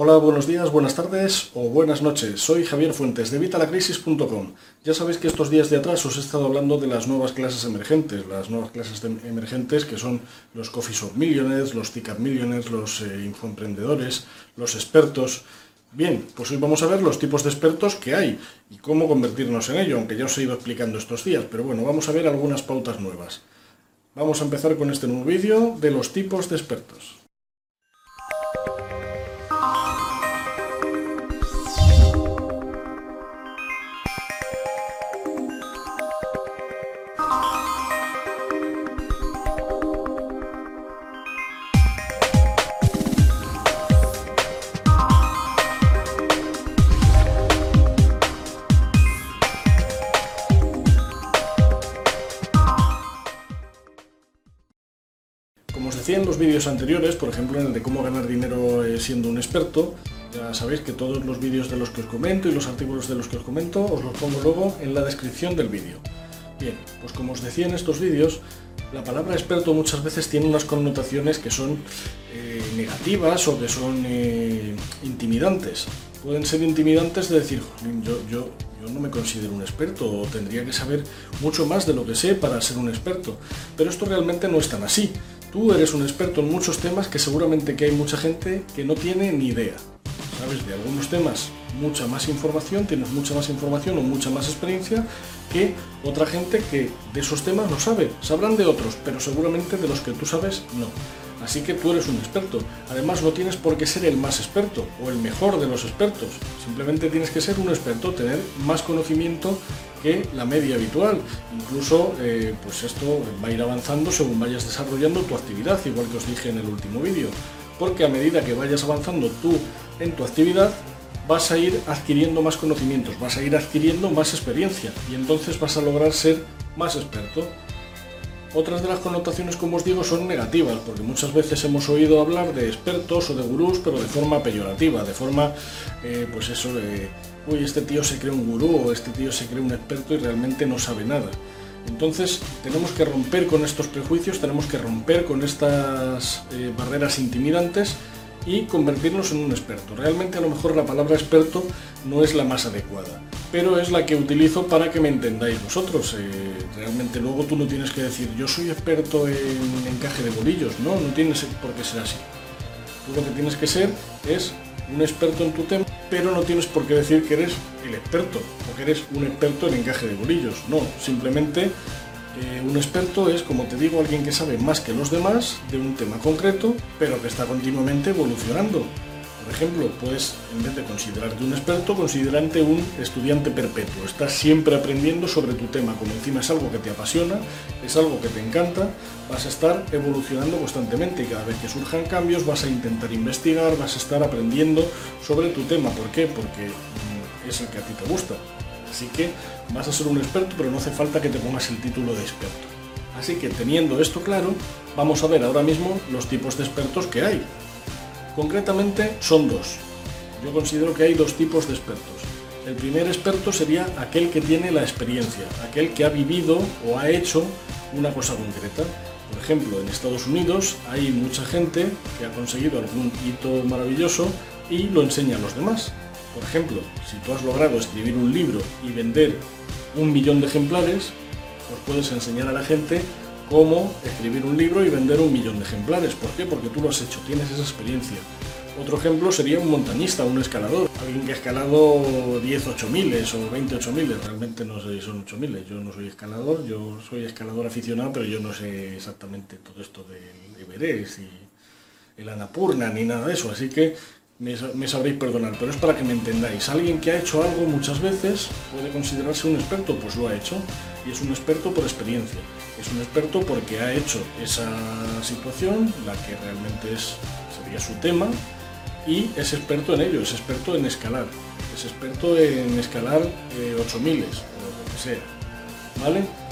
Hola, buenos días, buenas tardes o buenas noches. Soy Javier Fuentes de Vitalacrisis.com. Ya sabéis que estos días de atrás os he estado hablando de las nuevas clases emergentes, las nuevas clases emergentes que son los Coffee Shop Millionaires, los Ticket Millionaires, los eh, infoemprendedores, los expertos. Bien, pues hoy vamos a ver los tipos de expertos que hay y cómo convertirnos en ello, aunque ya os he ido explicando estos días, pero bueno, vamos a ver algunas pautas nuevas. Vamos a empezar con este nuevo vídeo de los tipos de expertos. Como os decía en los vídeos anteriores, por ejemplo en el de cómo ganar dinero eh, siendo un experto, ya sabéis que todos los vídeos de los que os comento y los artículos de los que os comento os los pongo luego en la descripción del vídeo. Bien, pues como os decía en estos vídeos, la palabra experto muchas veces tiene unas connotaciones que son eh, negativas o que son eh, intimidantes. Pueden ser intimidantes de decir, yo, yo, yo no me considero un experto o tendría que saber mucho más de lo que sé para ser un experto. Pero esto realmente no es tan así. Tú eres un experto en muchos temas que seguramente que hay mucha gente que no tiene ni idea. Sabes de algunos temas mucha más información, tienes mucha más información o mucha más experiencia que otra gente que de esos temas no sabe. Sabrán de otros, pero seguramente de los que tú sabes no. Así que tú eres un experto. Además no tienes por qué ser el más experto o el mejor de los expertos. Simplemente tienes que ser un experto, tener más conocimiento que la media habitual. Incluso, eh, pues esto va a ir avanzando según vayas desarrollando tu actividad, igual que os dije en el último vídeo. Porque a medida que vayas avanzando tú en tu actividad, vas a ir adquiriendo más conocimientos, vas a ir adquiriendo más experiencia y entonces vas a lograr ser más experto. Otras de las connotaciones, como os digo, son negativas, porque muchas veces hemos oído hablar de expertos o de gurús, pero de forma peyorativa, de forma, eh, pues eso, de, uy, este tío se cree un gurú o este tío se cree un experto y realmente no sabe nada. Entonces tenemos que romper con estos prejuicios, tenemos que romper con estas eh, barreras intimidantes y convertirnos en un experto. Realmente a lo mejor la palabra experto no es la más adecuada, pero es la que utilizo para que me entendáis vosotros. Eh, realmente luego tú no tienes que decir yo soy experto en encaje de bolillos, no, no tienes por qué ser así. Tú lo que tienes que ser es un experto en tu tema, pero no tienes por qué decir que eres el experto o que eres un experto en encaje de bolillos. No, simplemente eh, un experto es, como te digo, alguien que sabe más que los demás de un tema concreto, pero que está continuamente evolucionando. Por ejemplo, puedes, en vez de considerarte un experto, considerarte un estudiante perpetuo. Estás siempre aprendiendo sobre tu tema, como encima es algo que te apasiona, es algo que te encanta, vas a estar evolucionando constantemente y cada vez que surjan cambios vas a intentar investigar, vas a estar aprendiendo sobre tu tema. ¿Por qué? Porque mm, es el que a ti te gusta. Así que vas a ser un experto, pero no hace falta que te pongas el título de experto. Así que teniendo esto claro, vamos a ver ahora mismo los tipos de expertos que hay. Concretamente son dos. Yo considero que hay dos tipos de expertos. El primer experto sería aquel que tiene la experiencia, aquel que ha vivido o ha hecho una cosa concreta. Por ejemplo, en Estados Unidos hay mucha gente que ha conseguido algún hito maravilloso y lo enseña a los demás. Por ejemplo, si tú has logrado escribir un libro y vender un millón de ejemplares, pues puedes enseñar a la gente cómo escribir un libro y vender un millón de ejemplares. ¿Por qué? Porque tú lo has hecho, tienes esa experiencia. Otro ejemplo sería un montañista, un escalador, alguien que ha escalado 10 8000 o 20 8000, realmente no sé si son 8000, yo no soy escalador, yo soy escalador aficionado, pero yo no sé exactamente todo esto del Everest y el Anapurna ni nada de eso, así que me, sabréis perdonar, pero es para que me entendáis. Alguien que ha hecho algo muchas veces puede considerarse un experto, pues lo ha hecho, y es un experto por experiencia. Es un experto porque ha hecho esa situación, la que realmente es, sería su tema, y es experto en ello, es experto en escalar, es experto en escalar 8000 eh, o lo que sea. ¿Vale?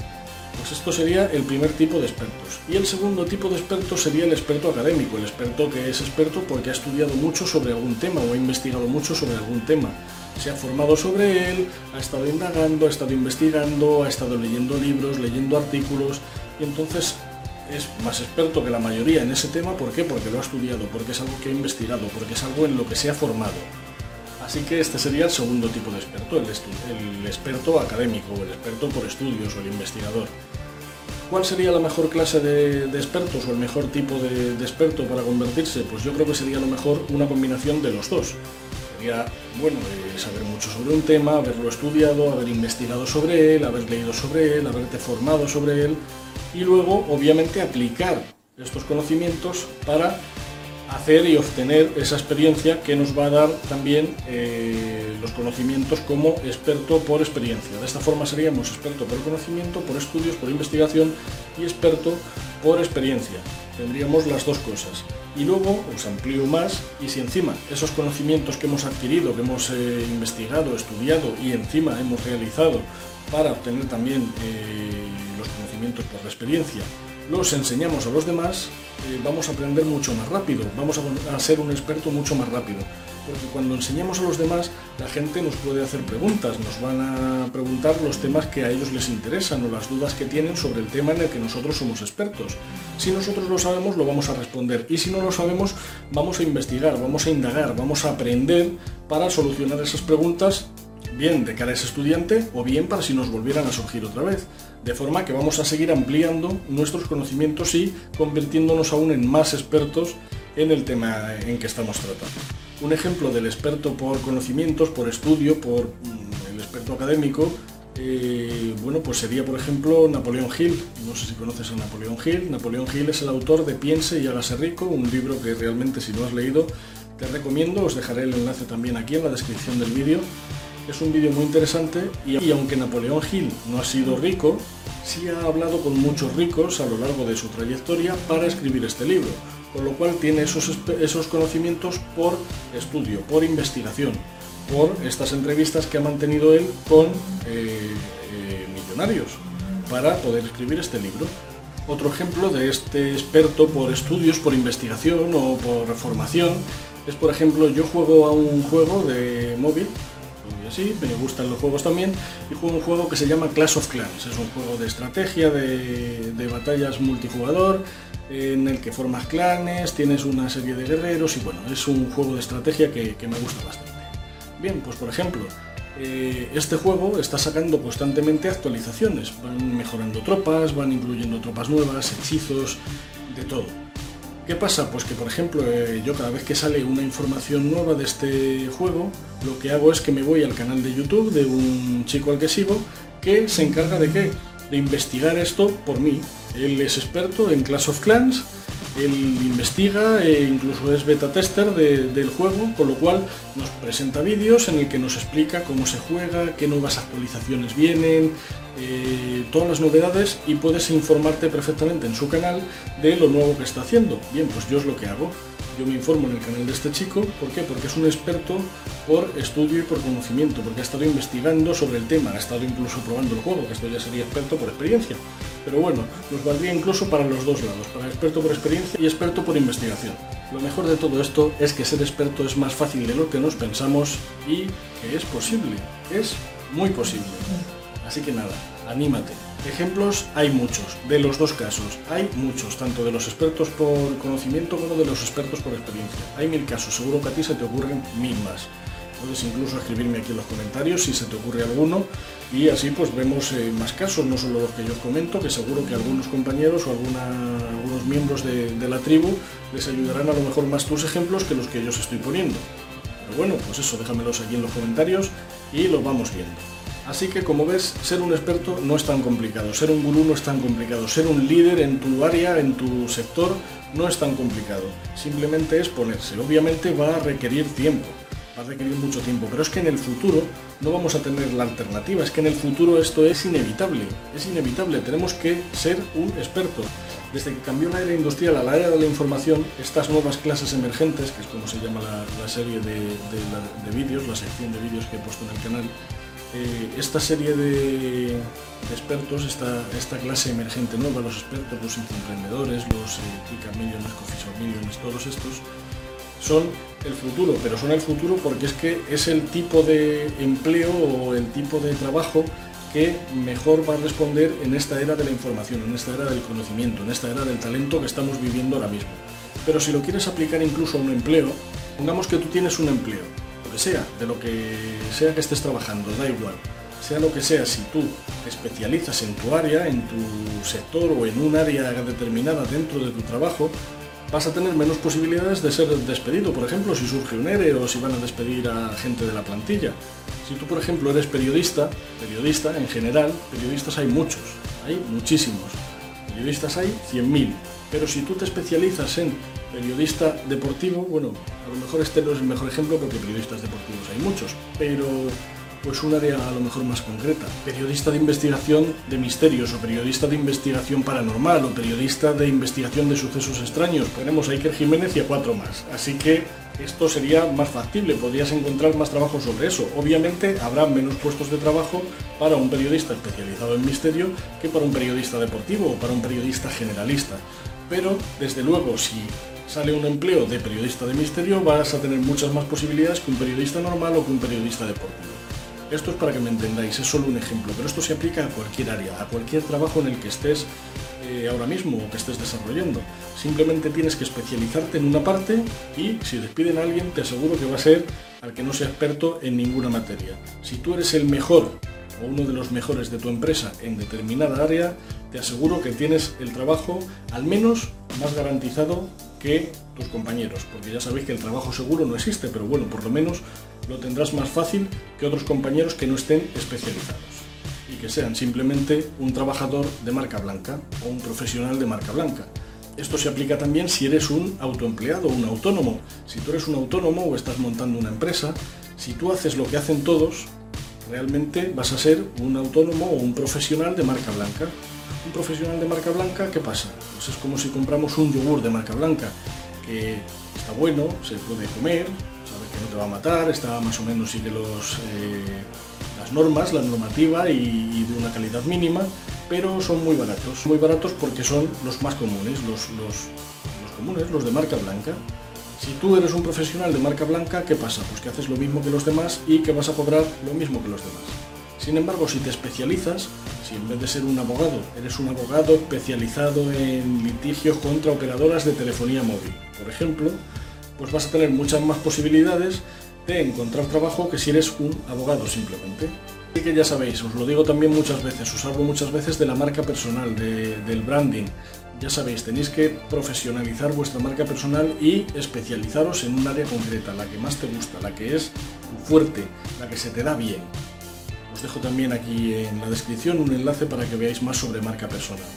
Pues esto sería el primer tipo de expertos. Y el segundo tipo de expertos sería el experto académico, el experto que es experto porque ha estudiado mucho sobre algún tema o ha investigado mucho sobre algún tema. Se ha formado sobre él, ha estado indagando, ha estado investigando, ha estado leyendo libros, leyendo artículos y entonces es más experto que la mayoría en ese tema, ¿por qué? Porque lo ha estudiado, porque es algo que ha investigado, porque es algo en lo que se ha formado. Así que este sería el segundo tipo de experto, el, experto académico, el experto por estudios o el investigador. ¿Cuál sería la mejor clase de, expertos o el mejor tipo de, experto para convertirse? Pues yo creo que sería lo mejor una combinación de los dos. Sería, bueno, eh, saber mucho sobre un tema, haberlo estudiado, haber investigado sobre él, haber leído sobre él, haberte formado sobre él y luego, obviamente, aplicar estos conocimientos para hacer y obtener esa experiencia que nos va a dar también eh, los conocimientos como experto por experiencia. De esta forma seríamos experto por conocimiento, por estudios, por investigación y experto por experiencia. Tendríamos las dos cosas. Y luego os amplío más y si encima esos conocimientos que hemos adquirido, que hemos eh, investigado, estudiado y encima hemos realizado para obtener también eh, los conocimientos por la experiencia, los enseñamos a los demás, eh, vamos a aprender mucho más rápido, vamos a, ser un experto mucho más rápido. Porque cuando enseñamos a los demás, la gente nos puede hacer preguntas, nos van a preguntar los temas que a ellos les interesan o las dudas que tienen sobre el tema en el que nosotros somos expertos. Si nosotros lo sabemos, lo vamos a responder. Y si no lo sabemos, vamos a investigar, vamos a indagar, vamos a aprender para solucionar esas preguntas bien de cara a ese estudiante o bien para si nos volvieran a surgir otra vez. De forma que vamos a seguir ampliando nuestros conocimientos y convirtiéndonos aún en más expertos en el tema en que estamos tratando. Un ejemplo del experto por conocimientos, por estudio, por mm, el experto académico, eh, bueno, pues sería por ejemplo Napoleón Hill. No sé si conoces a Napoleón Hill. Napoleón Hill es el autor de Piense y hágase rico, un libro que realmente si no has leído te recomiendo. Os dejaré el enlace también aquí en la descripción del vídeo. Es un vídeo muy interesante y, aunque Napoleón Hill no ha sido rico, sí ha hablado con muchos ricos a lo largo de su trayectoria para escribir este libro, con lo cual tiene esos, esos conocimientos por estudio, por investigación, por estas entrevistas que ha mantenido él con eh, eh, millonarios para poder escribir este libro. Otro ejemplo de este experto por estudios, por investigación o por formación es, por ejemplo, yo juego a un juego de móvil así, me gustan los juegos también, y juego un juego que se llama Clash of Clans. Es un juego de estrategia, de, batallas multijugador, en el que formas clanes, tienes una serie de guerreros y bueno, es un juego de estrategia que, me gusta bastante. Bien, pues por ejemplo, eh, este juego está sacando constantemente actualizaciones, van mejorando tropas, van incluyendo tropas nuevas, hechizos, de todo. ¿Qué pasa? Pues que, por ejemplo, eh, yo cada vez que sale una información nueva de este juego, lo que hago es que me voy al canal de YouTube de un chico al que sigo que se encarga de qué? De investigar esto por mí. Él es experto en Clash of Clans él investiga e incluso es beta tester del juego, con lo cual nos presenta vídeos en el que nos explica cómo se juega, qué nuevas actualizaciones vienen, eh, todas las novedades y puedes informarte perfectamente en su canal de lo nuevo que está haciendo. Bien, pues yo es lo que hago. Yo me informo en el canal de este chico, ¿por qué? Porque es un experto por estudio y por conocimiento, porque ha estado investigando sobre el tema, ha estado incluso probando el juego, que esto ya sería experto por experiencia. Pero bueno, nos valdría incluso para los dos lados, para experto por experiencia y experto por investigación. Lo mejor de todo esto es que ser experto es más fácil de lo que nos pensamos y que es posible, es muy posible. Así que nada, anímate. Ejemplos hay muchos, de los dos casos. Hay muchos, tanto de los expertos por conocimiento como de los expertos por experiencia. Hay mil casos, seguro que a ti se te ocurren mil más. Puedes incluso escribirme aquí en los comentarios si se te ocurre alguno y así pues vemos eh, más casos, no solo los que yo comento, que seguro que algunos compañeros o algunos miembros de, de, la tribu les ayudarán a lo mejor más tus ejemplos que los que yo os estoy poniendo. Pero bueno, pues eso, déjamelos aquí en los comentarios y los vamos viendo. Así que como ves, ser un experto no es tan complicado, ser un gurú no es tan complicado, ser un líder en tu área, en tu sector, no es tan complicado. Simplemente es ponerse. Obviamente va a requerir tiempo, va a requerir mucho tiempo, pero es que en el futuro no vamos a tener la alternativa, es que en el futuro esto es inevitable, es inevitable, tenemos que ser un experto. Desde que cambió la era industrial a la era de la información, estas nuevas clases emergentes, que es como se llama la, serie de, de vídeos, la sección de vídeos que he puesto en el canal, eh, esta serie de, expertos, esta, esta, clase emergente nueva, los expertos, los emprendedores, los eh, Millionaires, Coffee Millionaires, todos estos, son el futuro, pero son el futuro porque es que es el tipo de empleo o el tipo de trabajo que mejor va a responder en esta era de la información, en esta era del conocimiento, en esta era del talento que estamos viviendo ahora mismo. Pero si lo quieres aplicar incluso a un empleo, pongamos que tú tienes un empleo, sea, de lo que sea que estés trabajando, da igual. Sea lo que sea, si tú especializas en tu área, en tu sector o en un área determinada dentro de tu trabajo, vas a tener menos posibilidades de ser despedido, por ejemplo, si surge un ERE o si van a despedir a gente de la plantilla. Si tú, por ejemplo, eres periodista, periodista en general, periodistas hay muchos, hay muchísimos. Periodistas hay 100.000. Pero si tú te especializas en periodista deportivo, bueno, a lo mejor este no es el mejor ejemplo porque periodistas deportivos hay muchos, pero pues un área a lo mejor más concreta. Periodista de investigación de misterios o periodista de investigación paranormal o periodista de investigación de sucesos extraños. Tenemos a Iker Jiménez y a cuatro más. Así que esto sería más factible, podrías encontrar más trabajo sobre eso. Obviamente habrá menos puestos de trabajo para un periodista especializado en misterio que para un periodista deportivo o para un periodista generalista. Pero, desde luego, si sale un empleo de periodista de misterio, vas a tener muchas más posibilidades que un periodista normal o que un periodista deportivo. Esto es para que me entendáis, es solo un ejemplo, pero esto se aplica a cualquier área, a cualquier trabajo en el que estés eh, ahora mismo o que estés desarrollando. Simplemente tienes que especializarte en una parte y si despiden a alguien te aseguro que va a ser al que no sea experto en ninguna materia. Si tú eres el mejor o uno de los mejores de tu empresa en determinada área, te aseguro que tienes el trabajo al menos más garantizado que tus compañeros, porque ya sabéis que el trabajo seguro no existe, pero bueno, por lo menos lo tendrás más fácil que otros compañeros que no estén especializados y que sean simplemente un trabajador de marca blanca o un profesional de marca blanca. Esto se aplica también si eres un autoempleado o un autónomo. Si tú eres un autónomo o estás montando una empresa, si tú haces lo que hacen todos, realmente vas a ser un autónomo o un profesional de marca blanca. Profesional de marca blanca, ¿qué pasa? Pues es como si compramos un yogur de marca blanca, que está bueno, se puede comer, no te va a matar, está más o menos sigue los, eh, las normas, la normativa y, de una calidad mínima, pero son muy baratos. Muy baratos porque son los más comunes, los, los comunes, los de marca blanca. Si tú eres un profesional de marca blanca, ¿qué pasa? Pues que haces lo mismo que los demás y que vas a cobrar lo mismo que los demás. Sin embargo, si te especializas, si en vez de ser un abogado, eres un abogado especializado en litigios contra operadoras de telefonía móvil, por ejemplo, pues vas a tener muchas más posibilidades de encontrar trabajo que si eres un abogado simplemente. Así que ya sabéis, os lo digo también muchas veces, os hablo muchas veces de la marca personal, del branding. Ya sabéis, tenéis que profesionalizar vuestra marca personal y especializaros en un área concreta, la que más te gusta, la que es fuerte, la que se te da bien. Os dejo también aquí en la descripción un enlace para que veáis más sobre marca personal.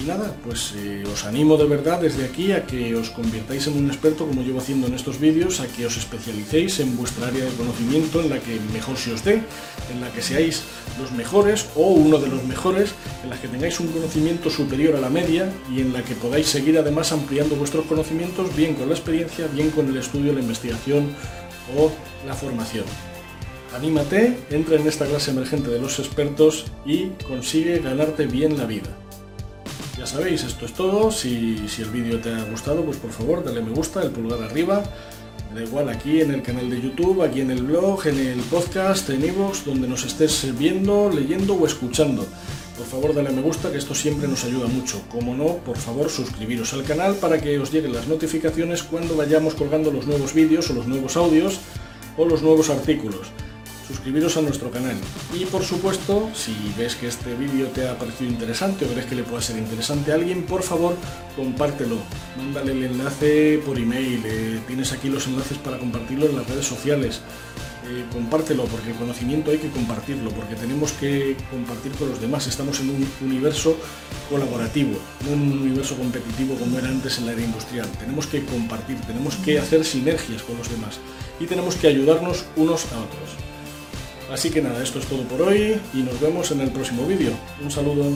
Y nada, pues eh, os animo de verdad desde aquí a que os convirtáis en un experto como llevo haciendo en estos vídeos, a que os especialicéis en vuestra área de conocimiento en la que mejor se os dé, en la que seáis los mejores o uno de los mejores, en la que tengáis un conocimiento superior a la media y en la que podáis seguir además ampliando vuestros conocimientos bien con la experiencia, bien con el estudio, la investigación o la formación. Anímate, entra en esta clase emergente de los expertos y consigue ganarte bien la vida. Ya sabéis, esto es todo. Si, el vídeo te ha gustado, pues por favor dale me gusta, el pulgar arriba. Da igual aquí en el canal de YouTube, aquí en el blog, en el podcast, en iVoox, donde nos estés viendo, leyendo o escuchando. Por favor dale me gusta, que esto siempre nos ayuda mucho. Como no, por favor suscribiros al canal para que os lleguen las notificaciones cuando vayamos colgando los nuevos vídeos o los nuevos audios o los nuevos artículos suscribiros a nuestro canal. Y por supuesto, si ves que este vídeo te ha parecido interesante o crees que le pueda ser interesante a alguien, por favor, compártelo. Mándale el enlace por email, eh, tienes aquí los enlaces para compartirlo en las redes sociales. Eh, compártelo, porque el conocimiento hay que compartirlo, porque tenemos que compartir con los demás. Estamos en un universo colaborativo, no en un universo competitivo como era antes en la era industrial. Tenemos que compartir, tenemos que hacer sinergias con los demás y tenemos que ayudarnos unos a otros. Así que nada, esto es todo por hoy y nos vemos en el próximo vídeo. Un saludo.